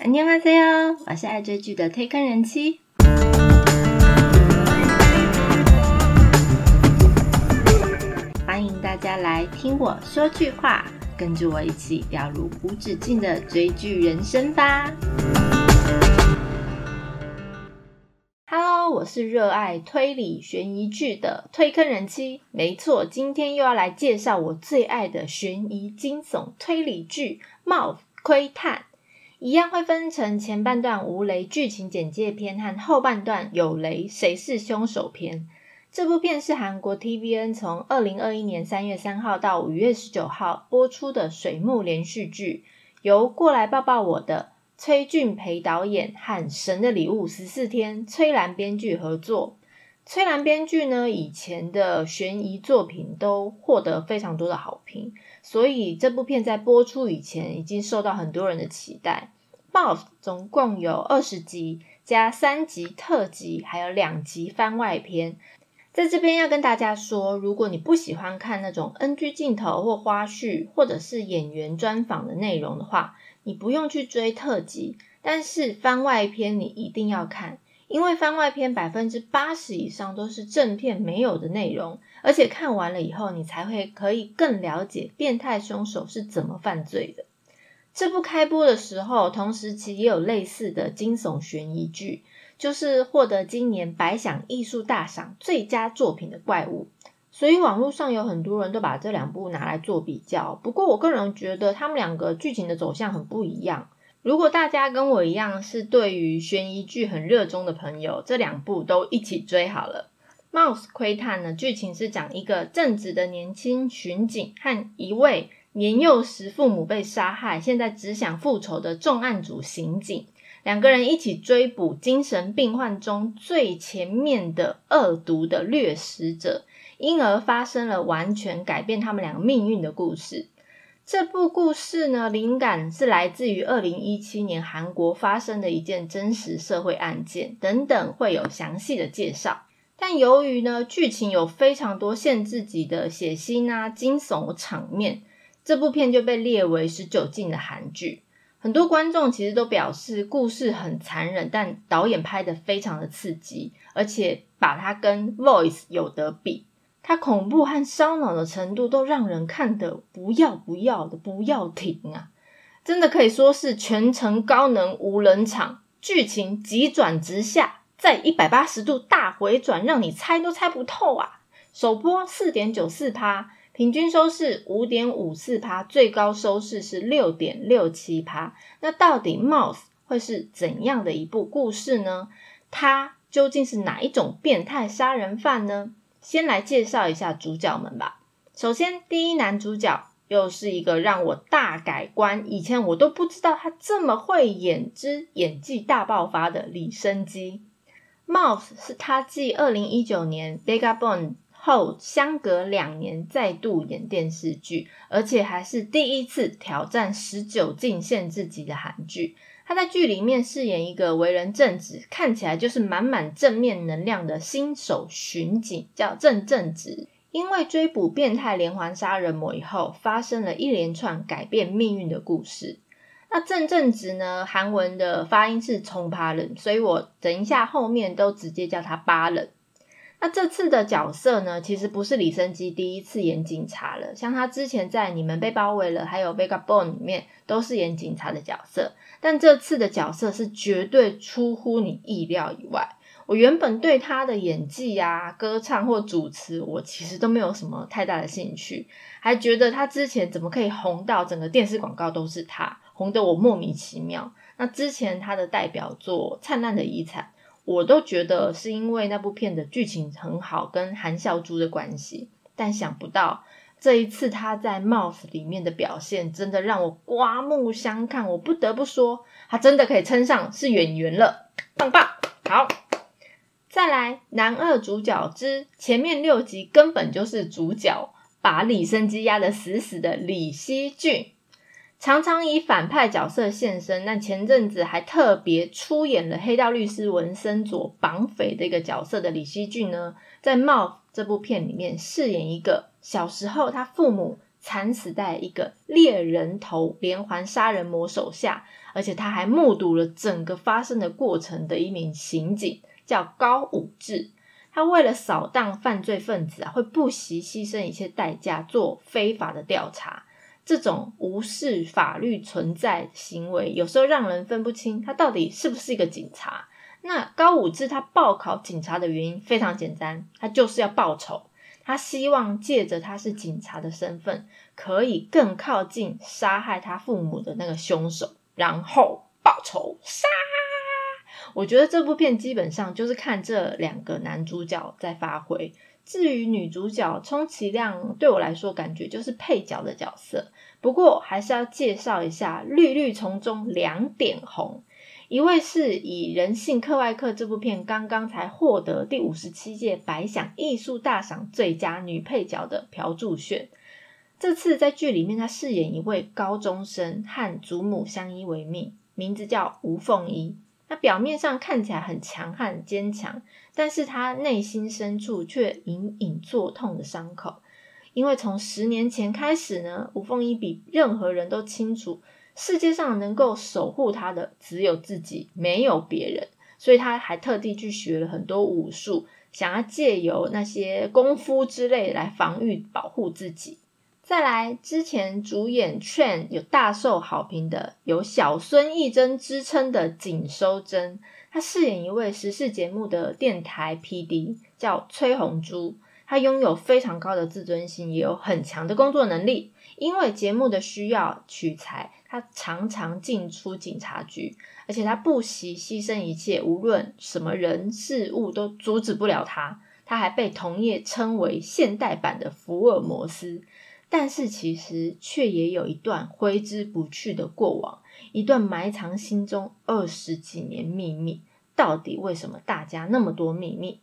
안녕하세요，我是爱追剧的推坑人妻。欢迎大家来听我说句话，跟着我一起掉入无止境的追剧人生吧。Hello，我是热爱推理悬疑剧的推坑人妻。没错，今天又要来介绍我最爱的悬疑惊悚推理剧《冒窥探》。 一样会分成前半段无雷剧情简介篇和后半段有雷谁是凶手篇。这部片是韩国 TVN 从二零二一年三月三号到五月十九号播出的水木连续剧，由过来抱抱我的崔俊培导演和《神的礼物》十四天崔兰编剧合作。崔兰编剧呢，以前的悬疑作品都获得非常多的好评。所以这部片在播出以前已经受到很多人的期待。《Mouse》总共有二十集，加三集特辑，还有两集番外篇。在这边要跟大家说，如果你不喜欢看那种 NG 镜头或花絮，或者是演员专访的内容的话，你不用去追特辑。但是番外篇你一定要看。因为番外篇百分之八十以上都是正片没有的内容，而且看完了以后，你才会可以更了解变态凶手是怎么犯罪的。这部开播的时候，同时期也有类似的惊悚悬疑剧，就是获得今年百想艺术大赏最佳作品的《怪物》，所以网络上有很多人都把这两部拿来做比较。不过我个人觉得，他们两个剧情的走向很不一样。如果大家跟我一样是对于悬疑剧很热衷的朋友，这两部都一起追好了。《Mouse 窥探》呢，剧情是讲一个正直的年轻巡警和一位年幼时父母被杀害、现在只想复仇的重案组刑警，两个人一起追捕精神病患中最前面的恶毒的掠食者，因而发生了完全改变他们两个命运的故事。这部故事呢，灵感是来自于二零一七年韩国发生的一件真实社会案件，等等会有详细的介绍。但由于呢，剧情有非常多限制级的血腥啊、惊悚场面，这部片就被列为十九禁的韩剧。很多观众其实都表示，故事很残忍，但导演拍的非常的刺激，而且把它跟《Voice》有得比。它恐怖和烧脑的程度都让人看得不要不要的，不要停啊！真的可以说是全程高能无人场，剧情急转直下，在一百八十度大回转，让你猜都猜不透啊！首播四点九四趴，平均收视五点五四趴，最高收视是六点六七趴。那到底《Mouse》会是怎样的一部故事呢？它究竟是哪一种变态杀人犯呢？先来介绍一下主角们吧。首先，第一男主角又是一个让我大改观，以前我都不知道他这么会演之演技大爆发的李生基。Mouse 是他继二零一九年《Vagabond》后，相隔两年再度演电视剧，而且还是第一次挑战十九禁限制级的韩剧。他在剧里面饰演一个为人正直、看起来就是满满正面能量的新手巡警，叫郑正直。因为追捕变态连环杀人魔以后，发生了一连串改变命运的故事。那郑正直呢？韩文的发音是从巴人，所以我等一下后面都直接叫他巴人。那这次的角色呢，其实不是李生基第一次演警察了，像他之前在《你们被包围了》还有《Vagabond》里面都是演警察的角色。但这次的角色是绝对出乎你意料以外。我原本对他的演技啊、歌唱或主持，我其实都没有什么太大的兴趣，还觉得他之前怎么可以红到整个电视广告都是他，红得我莫名其妙。那之前他的代表作《灿烂的遗产》，我都觉得是因为那部片的剧情很好，跟韩孝珠的关系。但想不到。这一次他在《Mouse》里面的表现，真的让我刮目相看。我不得不说，他真的可以称上是演员了，棒棒！好，再来男二主角之前面六集根本就是主角，把李生基压得死死的李熙俊，常常以反派角色现身。那前阵子还特别出演了《黑道律师文森佐》绑匪的一个角色的李熙俊呢，在《Mouse》这部片里面饰演一个。小时候，他父母惨死在一个猎人头连环杀人魔手下，而且他还目睹了整个发生的过程的一名刑警，叫高武志。他为了扫荡犯罪分子啊，会不惜牺牲一切代价做非法的调查。这种无视法律存在行为，有时候让人分不清他到底是不是一个警察。那高武志他报考警察的原因非常简单，他就是要报仇。他希望借着他是警察的身份，可以更靠近杀害他父母的那个凶手，然后报仇杀。我觉得这部片基本上就是看这两个男主角在发挥。至于女主角，充其量对我来说感觉就是配角的角色。不过还是要介绍一下《绿绿丛中两点红》。一位是以《人性课外课》这部片刚刚才获得第五十七届白想艺术大赏最佳女配角的朴柱炫，这次在剧里面她饰演一位高中生，和祖母相依为命，名字叫吴凤仪。他表面上看起来很强悍坚强，但是他内心深处却隐隐作痛的伤口，因为从十年前开始呢，吴凤仪比任何人都清楚。世界上能够守护他的只有自己，没有别人，所以他还特地去学了很多武术，想要借由那些功夫之类来防御、保护自己。再来，之前主演《Train》有大受好评的，有小孙艺珍之称的景收珍，他饰演一位时事节目的电台 PD，叫崔红珠。他拥有非常高的自尊心，也有很强的工作能力。因为节目的需要取材。他常常进出警察局，而且他不惜牺牲一切，无论什么人事物都阻止不了他。他还被同业称为现代版的福尔摩斯，但是其实却也有一段挥之不去的过往，一段埋藏心中二十几年秘密。到底为什么大家那么多秘密？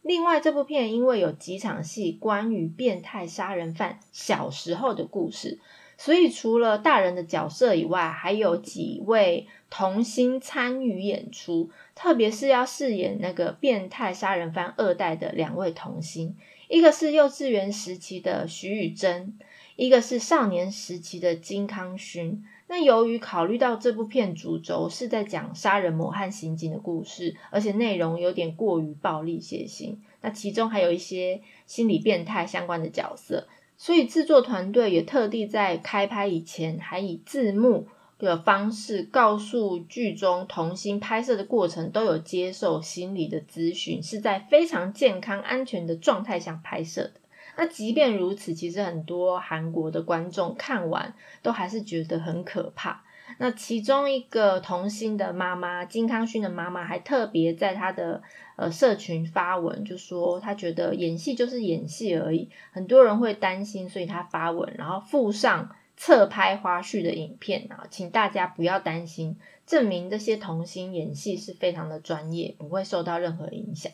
另外，这部片因为有几场戏关于变态杀人犯小时候的故事。所以，除了大人的角色以外，还有几位童星参与演出，特别是要饰演那个变态杀人犯二代的两位童星，一个是幼稚园时期的徐宇珍，一个是少年时期的金康勋。那由于考虑到这部片主轴是在讲杀人魔和刑警的故事，而且内容有点过于暴力血腥，那其中还有一些心理变态相关的角色。所以制作团队也特地在开拍以前，还以字幕的方式告诉剧中童星拍摄的过程都有接受心理的咨询，是在非常健康安全的状态下拍摄的。那即便如此，其实很多韩国的观众看完都还是觉得很可怕。那其中一个童星的妈妈金康勋的妈妈还特别在他的呃社群发文，就说他觉得演戏就是演戏而已，很多人会担心，所以他发文，然后附上侧拍花絮的影片啊，请大家不要担心，证明这些童星演戏是非常的专业，不会受到任何影响。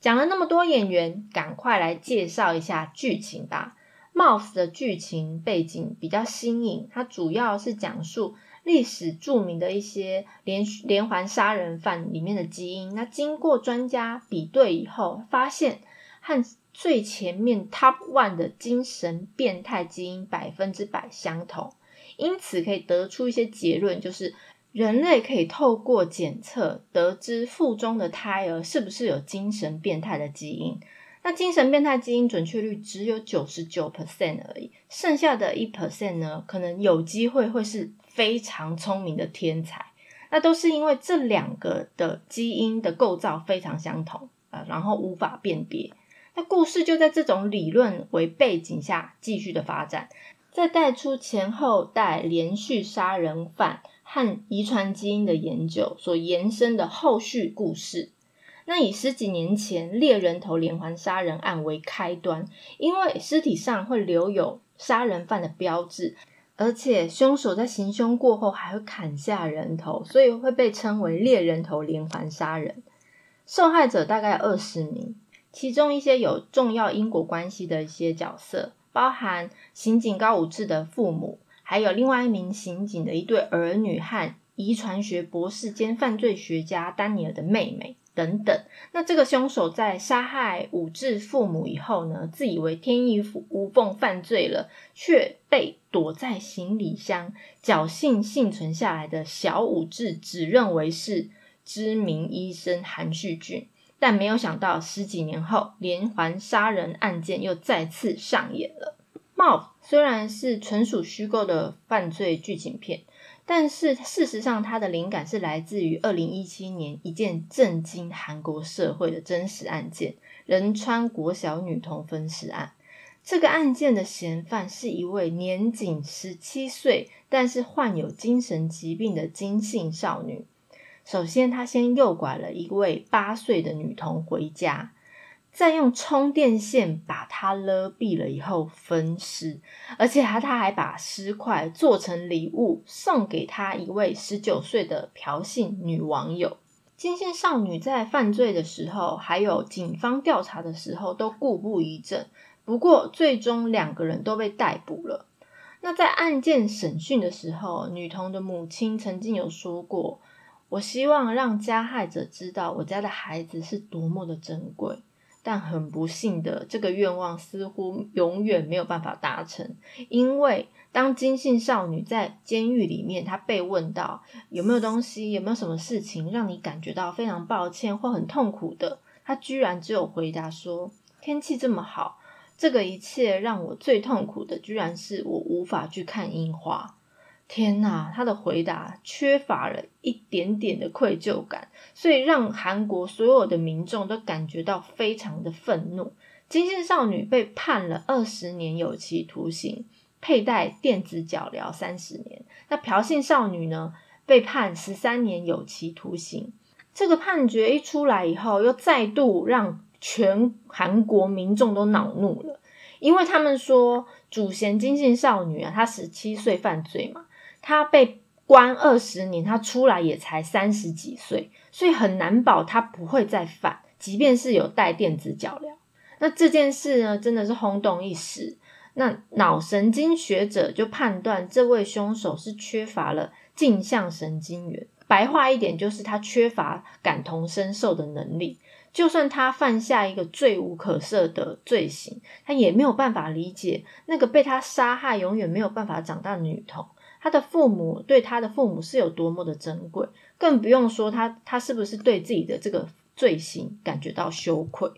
讲了那么多演员，赶快来介绍一下剧情吧。Mouse 的剧情背景比较新颖，它主要是讲述。历史著名的一些连连环杀人犯里面的基因，那经过专家比对以后，发现和最前面 Top One 的精神变态基因百分之百相同，因此可以得出一些结论，就是人类可以透过检测得知腹中的胎儿是不是有精神变态的基因。那精神变态基因准确率只有九十九 percent 而已，剩下的一 percent 呢，可能有机会会是。非常聪明的天才，那都是因为这两个的基因的构造非常相同啊，然后无法辨别。那故事就在这种理论为背景下继续的发展，再带出前后代连续杀人犯和遗传基因的研究所延伸的后续故事。那以十几年前猎人头连环杀人案为开端，因为尸体上会留有杀人犯的标志。而且凶手在行凶过后还会砍下人头，所以会被称为猎人头连环杀人。受害者大概二十名，其中一些有重要因果关系的一些角色，包含刑警高武志的父母，还有另外一名刑警的一对儿女和遗传学博士兼犯罪学家丹尼尔的妹妹。等等。那这个凶手在杀害武志父母以后呢，自以为天衣无缝犯罪了，却被躲在行李箱、侥幸幸存下来的小武志指认为是知名医生韩旭俊。但没有想到，十几年后，连环杀人案件又再次上演了。《m》虽然是纯属虚构的犯罪剧情片，但是事实上，它的灵感是来自于二零一七年一件震惊韩国社会的真实案件——仁川国小女童分尸案。这个案件的嫌犯是一位年仅十七岁，但是患有精神疾病的金姓少女。首先，他先诱拐了一位八岁的女童回家，再用充电线把她勒毙了以后分尸，而且他他还把尸块做成礼物送给他一位十九岁的朴姓女网友。金线少女在犯罪的时候，还有警方调查的时候都故不疑阵，不过最终两个人都被逮捕了。那在案件审讯的时候，女童的母亲曾经有说过。我希望让加害者知道我家的孩子是多么的珍贵，但很不幸的，这个愿望似乎永远没有办法达成。因为当金信少女在监狱里面，她被问到有没有东西、有没有什么事情让你感觉到非常抱歉或很痛苦的，她居然只有回答说：“天气这么好，这个一切让我最痛苦的，居然是我无法去看樱花。”天呐，他的回答缺乏了一点点的愧疚感，所以让韩国所有的民众都感觉到非常的愤怒。金姓少女被判了二十年有期徒刑，佩戴电子脚镣三十年。那朴信少女呢，被判十三年有期徒刑。这个判决一出来以后，又再度让全韩国民众都恼怒了，因为他们说主嫌金姓少女啊，她十七岁犯罪嘛。他被关二十年，他出来也才三十几岁，所以很难保他不会再犯，即便是有带电子脚镣。那这件事呢，真的是轰动一时。那脑神经学者就判断这位凶手是缺乏了镜像神经元，白话一点就是他缺乏感同身受的能力。就算他犯下一个罪无可赦的罪行，他也没有办法理解那个被他杀害、永远没有办法长大的女童。他的父母对他的父母是有多么的珍贵，更不用说他他是不是对自己的这个罪行感觉到羞愧。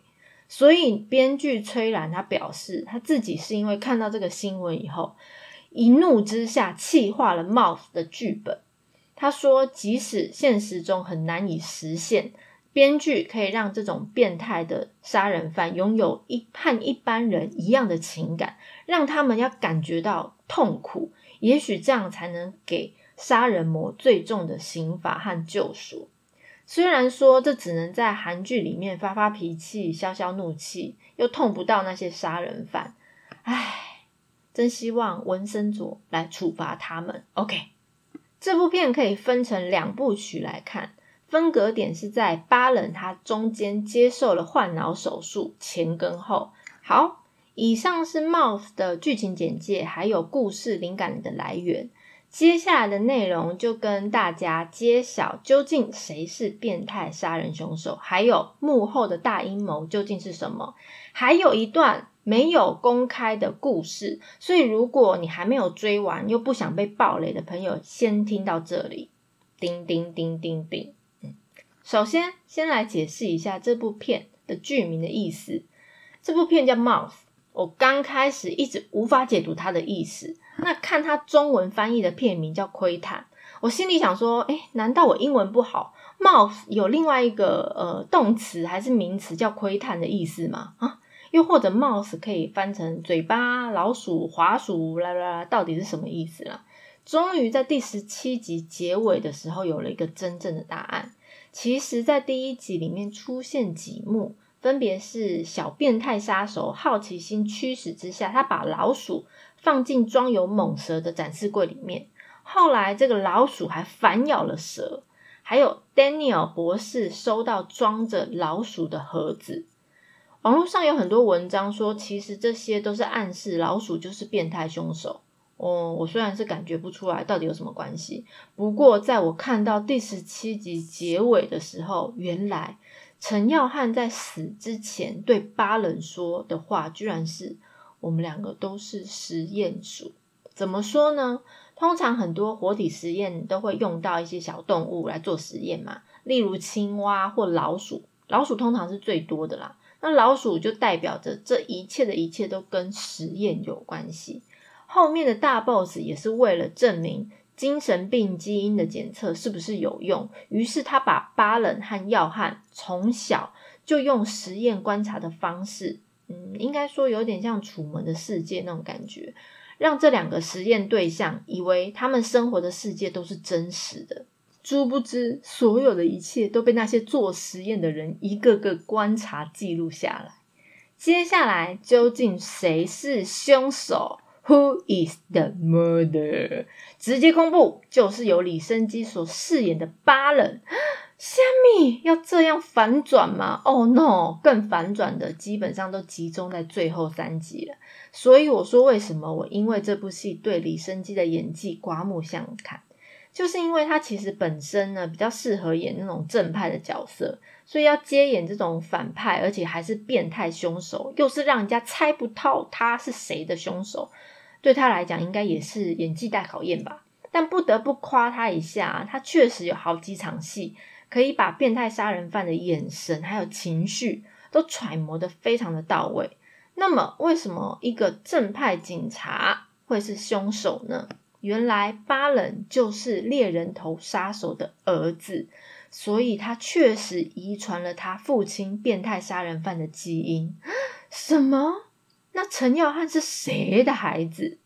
所以编剧崔然他表示，他自己是因为看到这个新闻以后，一怒之下气化了 Mouth 的剧本。他说，即使现实中很难以实现，编剧可以让这种变态的杀人犯拥有一和一般人一样的情感，让他们要感觉到痛苦。也许这样才能给杀人魔最重的刑罚和救赎。虽然说这只能在韩剧里面发发脾气、消消怒气，又痛不到那些杀人犯。唉，真希望文森佐来处罚他们。OK，这部片可以分成两部曲来看，分隔点是在巴冷他中间接受了换脑手术前跟后。好。以上是 Mouse 的剧情简介，还有故事灵感的来源。接下来的内容就跟大家揭晓究竟谁是变态杀人凶手，还有幕后的大阴谋究竟是什么。还有一段没有公开的故事，所以如果你还没有追完又不想被暴雷的朋友，先听到这里。叮叮叮叮叮。首先先来解释一下这部片的剧名的意思。这部片叫 Mouse。我刚开始一直无法解读它的意思，那看它中文翻译的片名叫窥探，我心里想说，哎，难道我英文不好？mouse 有另外一个呃动词还是名词叫窥探的意思吗？啊，又或者 mouse 可以翻成嘴巴、老鼠、滑鼠啦啦啦，到底是什么意思啦？终于在第十七集结尾的时候有了一个真正的答案。其实，在第一集里面出现几幕。分别是小变态杀手好奇心驱使之下，他把老鼠放进装有猛蛇的展示柜里面。后来这个老鼠还反咬了蛇。还有 Daniel 博士收到装着老鼠的盒子。网络上有很多文章说，其实这些都是暗示老鼠就是变态凶手。哦，我虽然是感觉不出来到底有什么关系，不过在我看到第十七集结尾的时候，原来陈耀汉在死之前对巴人说的话，居然是我们两个都是实验鼠。怎么说呢？通常很多活体实验都会用到一些小动物来做实验嘛，例如青蛙或老鼠。老鼠通常是最多的啦。那老鼠就代表着这一切的一切都跟实验有关系。后面的大 boss 也是为了证明精神病基因的检测是不是有用，于是他把巴冷和耀汉从小就用实验观察的方式，嗯，应该说有点像《楚门的世界》那种感觉，让这两个实验对象以为他们生活的世界都是真实的。殊不知，所有的一切都被那些做实验的人一个个观察记录下来。接下来，究竟谁是凶手？Who is the murder？直接公布，就是由李生基所饰演的巴冷。虾米要这样反转吗？Oh no！更反转的基本上都集中在最后三集了。所以我说，为什么我因为这部戏对李生基的演技刮目相看，就是因为他其实本身呢比较适合演那种正派的角色，所以要接演这种反派，而且还是变态凶手，又是让人家猜不透他是谁的凶手。对他来讲，应该也是演技大考验吧。但不得不夸他一下，他确实有好几场戏可以把变态杀人犯的眼神还有情绪都揣摩的非常的到位。那么，为什么一个正派警察会是凶手呢？原来巴冷就是猎人头杀手的儿子，所以他确实遗传了他父亲变态杀人犯的基因。什么？那陈耀汉是谁的孩子？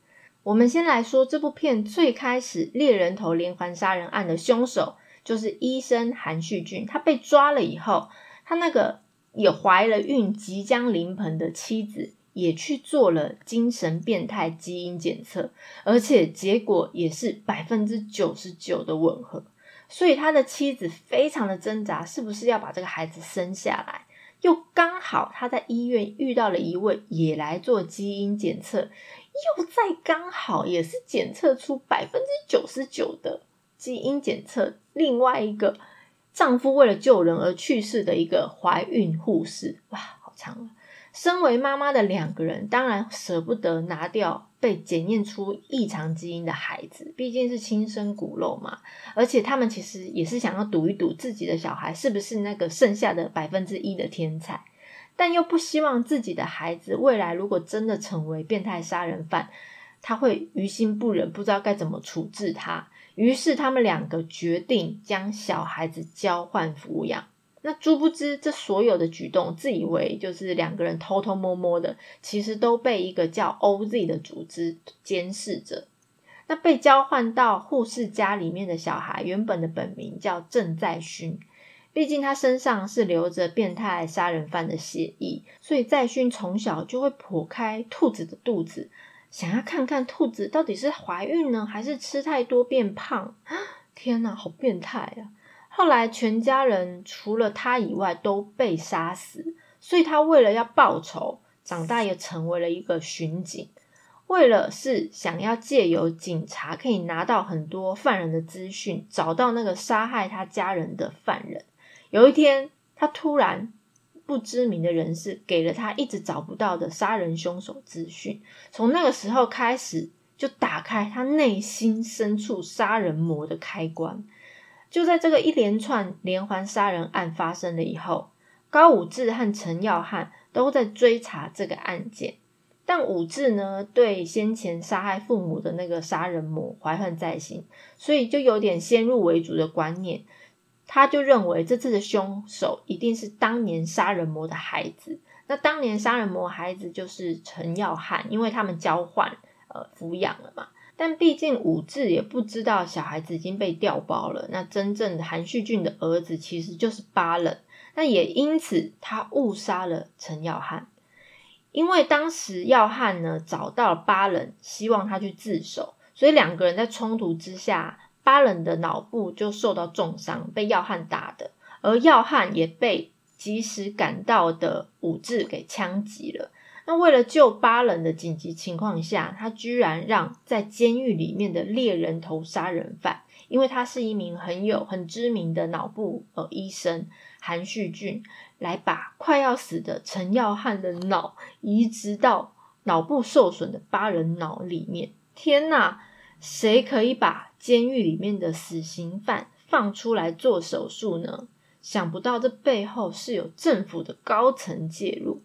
我们先来说这部片最开始猎人头连环杀人案的凶手就是医生韩旭俊。他被抓了以后，他那个也怀了孕、即将临盆的妻子也去做了精神变态基因检测，而且结果也是百分之九十九的吻合。所以他的妻子非常的挣扎，是不是要把这个孩子生下来？又刚好他在医院遇到了一位也来做基因检测，又在刚好也是检测出百分之九十九的基因检测。另外一个丈夫为了救人而去世的一个怀孕护士，哇，好长啊！身为妈妈的两个人，当然舍不得拿掉被检验出异常基因的孩子，毕竟是亲生骨肉嘛。而且他们其实也是想要赌一赌自己的小孩是不是那个剩下的百分之一的天才，但又不希望自己的孩子未来如果真的成为变态杀人犯，他会于心不忍，不知道该怎么处置他。于是他们两个决定将小孩子交换抚养。那殊不知，这所有的举动，自以为就是两个人偷偷摸摸的，其实都被一个叫 OZ 的组织监视着。那被交换到护士家里面的小孩，原本的本名叫郑在勋，毕竟他身上是流着变态杀人犯的血液，所以在勋从小就会剖开兔子的肚子，想要看看兔子到底是怀孕呢，还是吃太多变胖。天哪，好变态啊！后来，全家人除了他以外都被杀死，所以他为了要报仇，长大也成为了一个巡警。为了是想要借由警察可以拿到很多犯人的资讯，找到那个杀害他家人的犯人。有一天，他突然不知名的人士给了他一直找不到的杀人凶手资讯，从那个时候开始，就打开他内心深处杀人魔的开关。就在这个一连串连环杀人案发生了以后，高武志和陈耀汉都在追查这个案件。但武志呢，对先前杀害父母的那个杀人魔怀恨在心，所以就有点先入为主的观念，他就认为这次的凶手一定是当年杀人魔的孩子。那当年杀人魔孩子就是陈耀汉，因为他们交换呃抚养了嘛。但毕竟武志也不知道小孩子已经被调包了。那真正的韩旭俊的儿子其实就是巴冷，那也因此他误杀了陈耀汉。因为当时耀汉呢找到了巴冷，希望他去自首，所以两个人在冲突之下，巴冷的脑部就受到重伤，被耀汉打的，而耀汉也被及时赶到的武志给枪击了。那为了救八人的紧急情况下，他居然让在监狱里面的猎人头杀人犯，因为他是一名很有很知名的脑部呃医生韩旭俊，来把快要死的陈耀汉的脑移植到脑部受损的八人脑里面。天哪，谁可以把监狱里面的死刑犯放出来做手术呢？想不到这背后是有政府的高层介入。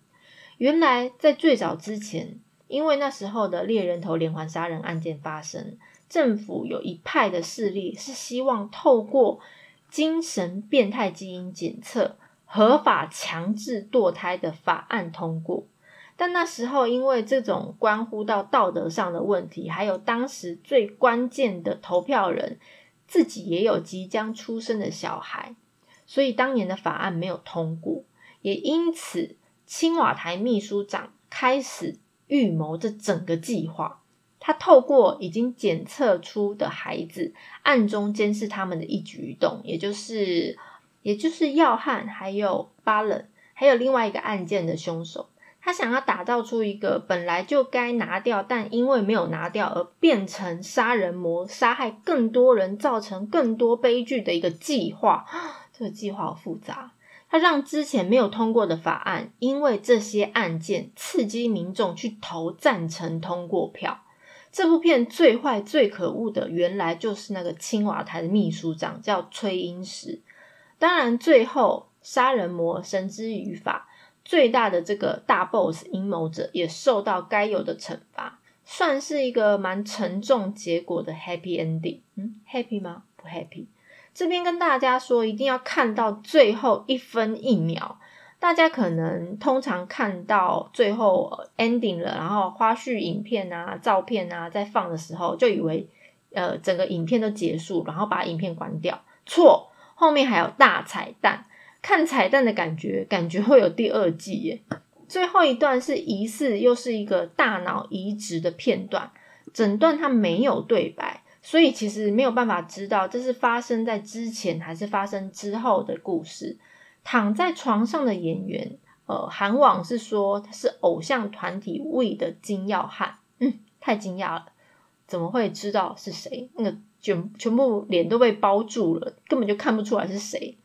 原来在最早之前，因为那时候的猎人头连环杀人案件发生，政府有一派的势力是希望透过精神变态基因检测合法强制堕胎的法案通过。但那时候因为这种关乎到道德上的问题，还有当时最关键的投票人自己也有即将出生的小孩，所以当年的法案没有通过，也因此。青瓦台秘书长开始预谋这整个计划。他透过已经检测出的孩子，暗中监视他们的一举一动，也就是，也就是耀汉还有巴冷，还有另外一个案件的凶手。他想要打造出一个本来就该拿掉，但因为没有拿掉而变成杀人魔，杀害更多人，造成更多悲剧的一个计划。这个计划好复杂。他让之前没有通过的法案，因为这些案件刺激民众去投赞成通过票。这部片最坏、最可恶的，原来就是那个青瓦台的秘书长，叫崔英石。当然，最后杀人魔绳之于法，最大的这个大 boss 阴谋者也受到该有的惩罚，算是一个蛮沉重结果的 happy ending。嗯，happy 吗？不 happy。这边跟大家说，一定要看到最后一分一秒。大家可能通常看到最后 ending 了，然后花絮影片啊、照片啊在放的时候，就以为呃整个影片都结束，然后把影片关掉。错，后面还有大彩蛋。看彩蛋的感觉，感觉会有第二季耶。最后一段是疑似又是一个大脑移植的片段，整段它没有对白。所以其实没有办法知道这是发生在之前还是发生之后的故事。躺在床上的演员，呃，韩网是说他是偶像团体 We 的金耀汉，嗯，太惊讶了，怎么会知道是谁？那个全全部脸都被包住了，根本就看不出来是谁。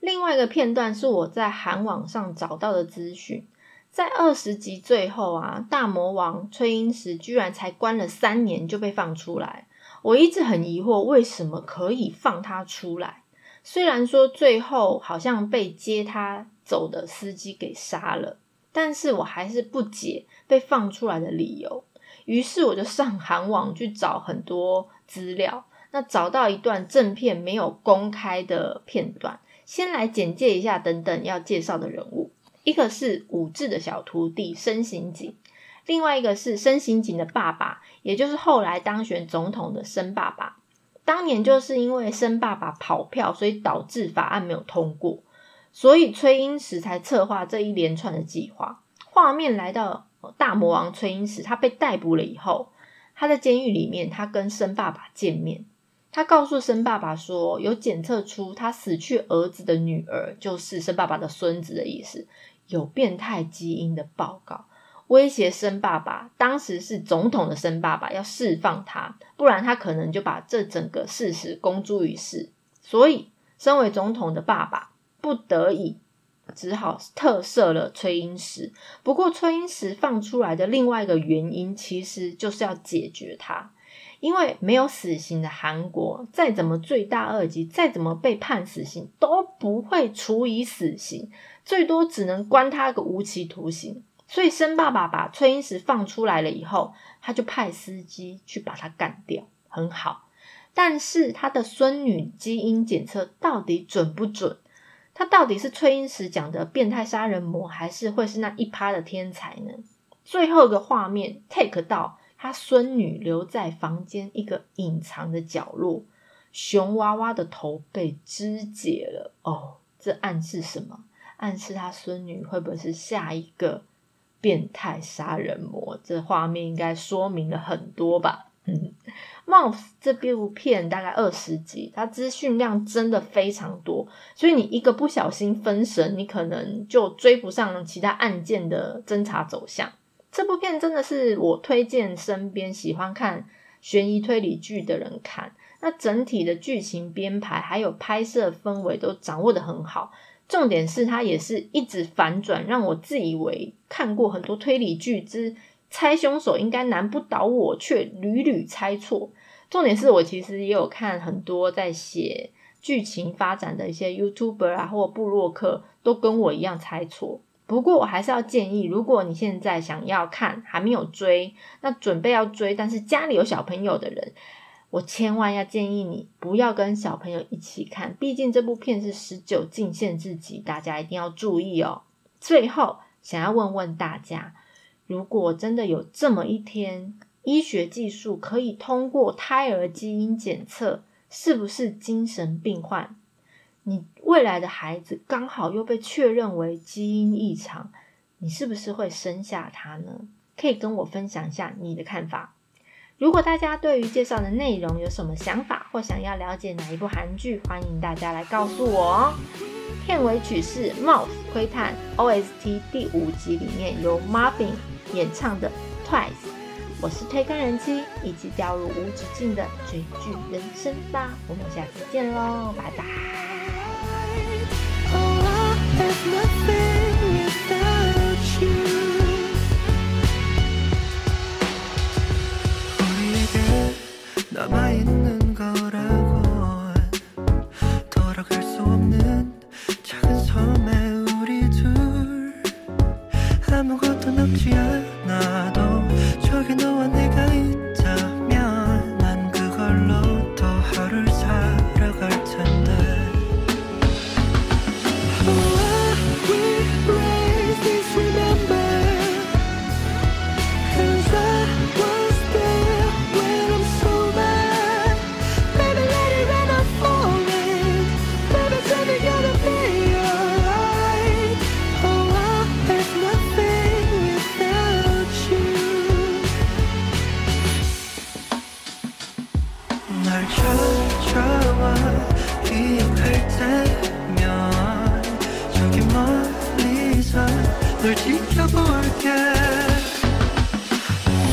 另外一个片段是我在韩网上找到的资讯，在二十集最后啊，大魔王崔英石居然才关了三年就被放出来。我一直很疑惑，为什么可以放他出来？虽然说最后好像被接他走的司机给杀了，但是我还是不解被放出来的理由。于是我就上 韩网去找很多资料，那找到一段正片没有公开的片段，先来简介一下等等要介绍的人物。一个是武志的小徒弟申行景。另外一个是申刑警的爸爸，也就是后来当选总统的申爸爸。当年就是因为申爸爸跑票，所以导致法案没有通过，所以崔英石才策划这一连串的计划。画面来到大魔王崔英石，他被逮捕了以后，他在监狱里面，他跟申爸爸见面，他告诉申爸爸说，有检测出他死去儿子的女儿，就是申爸爸的孙子的意思，有变态基因的报告。威胁申爸爸，当时是总统的申爸爸要释放他，不然他可能就把这整个事实公诸于世。所以，身为总统的爸爸不得已只好特赦了崔英石。不过，崔英石放出来的另外一个原因，其实就是要解决他，因为没有死刑的韩国，再怎么罪大恶极，再怎么被判死刑，都不会处以死刑，最多只能关他个无期徒刑。所以，申爸爸把崔英石放出来了以后，他就派司机去把他干掉，很好。但是，他的孙女基因检测到底准不准？他到底是崔英石讲的变态杀人魔，还是会是那一趴的天才呢？最后一个画面 take 到他孙女留在房间一个隐藏的角落，熊娃娃的头被肢解了。哦，这暗示什么？暗示他孙女会不会是下一个？变态杀人魔，这画面应该说明了很多吧？嗯，Mouse 这部片大概二十集，它资讯量真的非常多，所以你一个不小心分神，你可能就追不上其他案件的侦查走向。这部片真的是我推荐身边喜欢看悬疑推理剧的人看。那整体的剧情编排还有拍摄氛围都掌握的很好。重点是它也是一直反转，让我自以为看过很多推理剧之猜凶手应该难不倒我，却屡屡猜错。重点是我其实也有看很多在写剧情发展的一些 YouTuber 啊，或布洛克，都跟我一样猜错。不过我还是要建议，如果你现在想要看还没有追，那准备要追，但是家里有小朋友的人，我千万要建议你不要跟小朋友一起看，毕竟这部片是十九禁限制级，大家一定要注意哦。最后想要问问大家，如果真的有这么一天，医学技术可以通过胎儿基因检测，是不是精神病患？你未来的孩子刚好又被确认为基因异常，你是不是会生下他呢？可以跟我分享一下你的看法。如果大家对于介绍的内容有什么想法，或想要了解哪一部韩剧，欢迎大家来告诉我哦。片尾曲是《Mouse 窥探》OST 第五集里面由 Marvin 演唱的 Twice。我是推更人妻，一起掉入无止境的追剧人生吧！我们下次见喽，拜拜。 널 지켜볼게.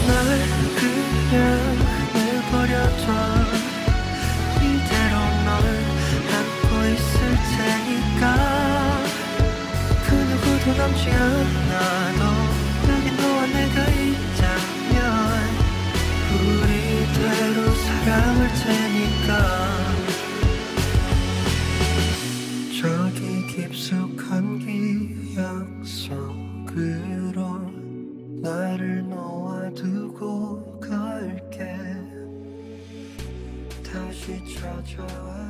날 그냥 내버려둬. 이대로 널 안고 있을 테니까. 그 누구도 남지 않아 테니까. 저기 깊숙한 기억 속 그로 나를 놓아두고 갈게. 다시 찾아와